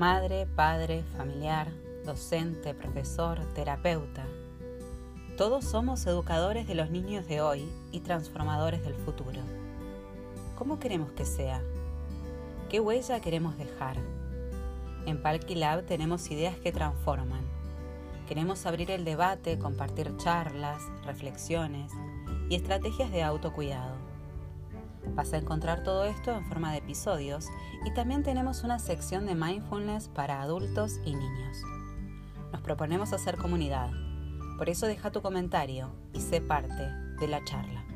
Madre, padre, familiar, docente, profesor, terapeuta. Todos somos educadores de los niños de hoy y transformadores del futuro. ¿Cómo queremos que sea? ¿Qué huella queremos dejar? En Palki Lab tenemos ideas que transforman. Queremos abrir el debate, compartir charlas, reflexiones y estrategias de autocuidado. Vas a encontrar todo esto en forma de episodios y también tenemos una sección de mindfulness para adultos y niños. Nos proponemos hacer comunidad, por eso deja tu comentario y sé parte de la charla.